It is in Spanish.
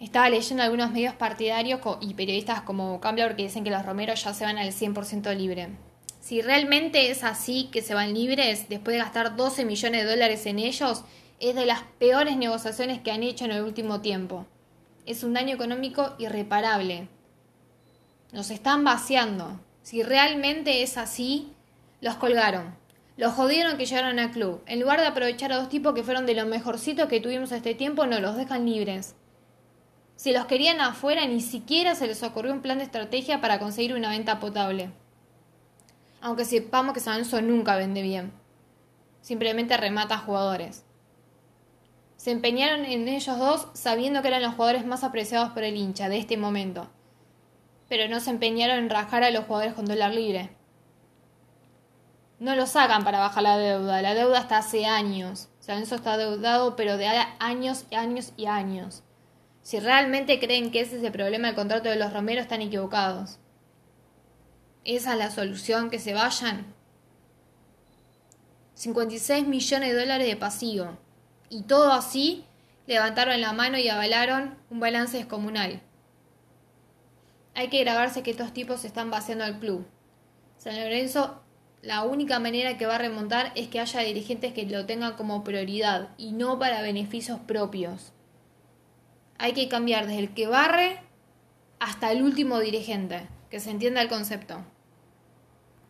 Estaba leyendo algunos medios partidarios y periodistas como Campbell que dicen que los romeros ya se van al 100% libre. Si realmente es así que se van libres, después de gastar 12 millones de dólares en ellos, es de las peores negociaciones que han hecho en el último tiempo. Es un daño económico irreparable. Nos están vaciando. Si realmente es así, los colgaron. Los jodieron que llegaron al club. En lugar de aprovechar a dos tipos que fueron de lo mejorcito que tuvimos este tiempo, no los dejan libres. Si los querían afuera, ni siquiera se les ocurrió un plan de estrategia para conseguir una venta potable. Aunque sepamos que San Lorenzo nunca vende bien. Simplemente remata jugadores. Se empeñaron en ellos dos sabiendo que eran los jugadores más apreciados por el hincha de este momento. Pero no se empeñaron en rajar a los jugadores con dólar libre. No lo sacan para bajar la deuda. La deuda está hace años. San Lorenzo está deudado, pero de años y años y años. Si realmente creen que ese es el problema del contrato de los Romeros, están equivocados. ¿Esa es la solución? ¿Que se vayan? 56 millones de dólares de pasivo. Y todo así, levantaron la mano y avalaron un balance descomunal. Hay que grabarse que estos tipos están vaciando al club. San Lorenzo, la única manera que va a remontar es que haya dirigentes que lo tengan como prioridad y no para beneficios propios hay que cambiar desde el que barre hasta el último dirigente, que se entienda el concepto.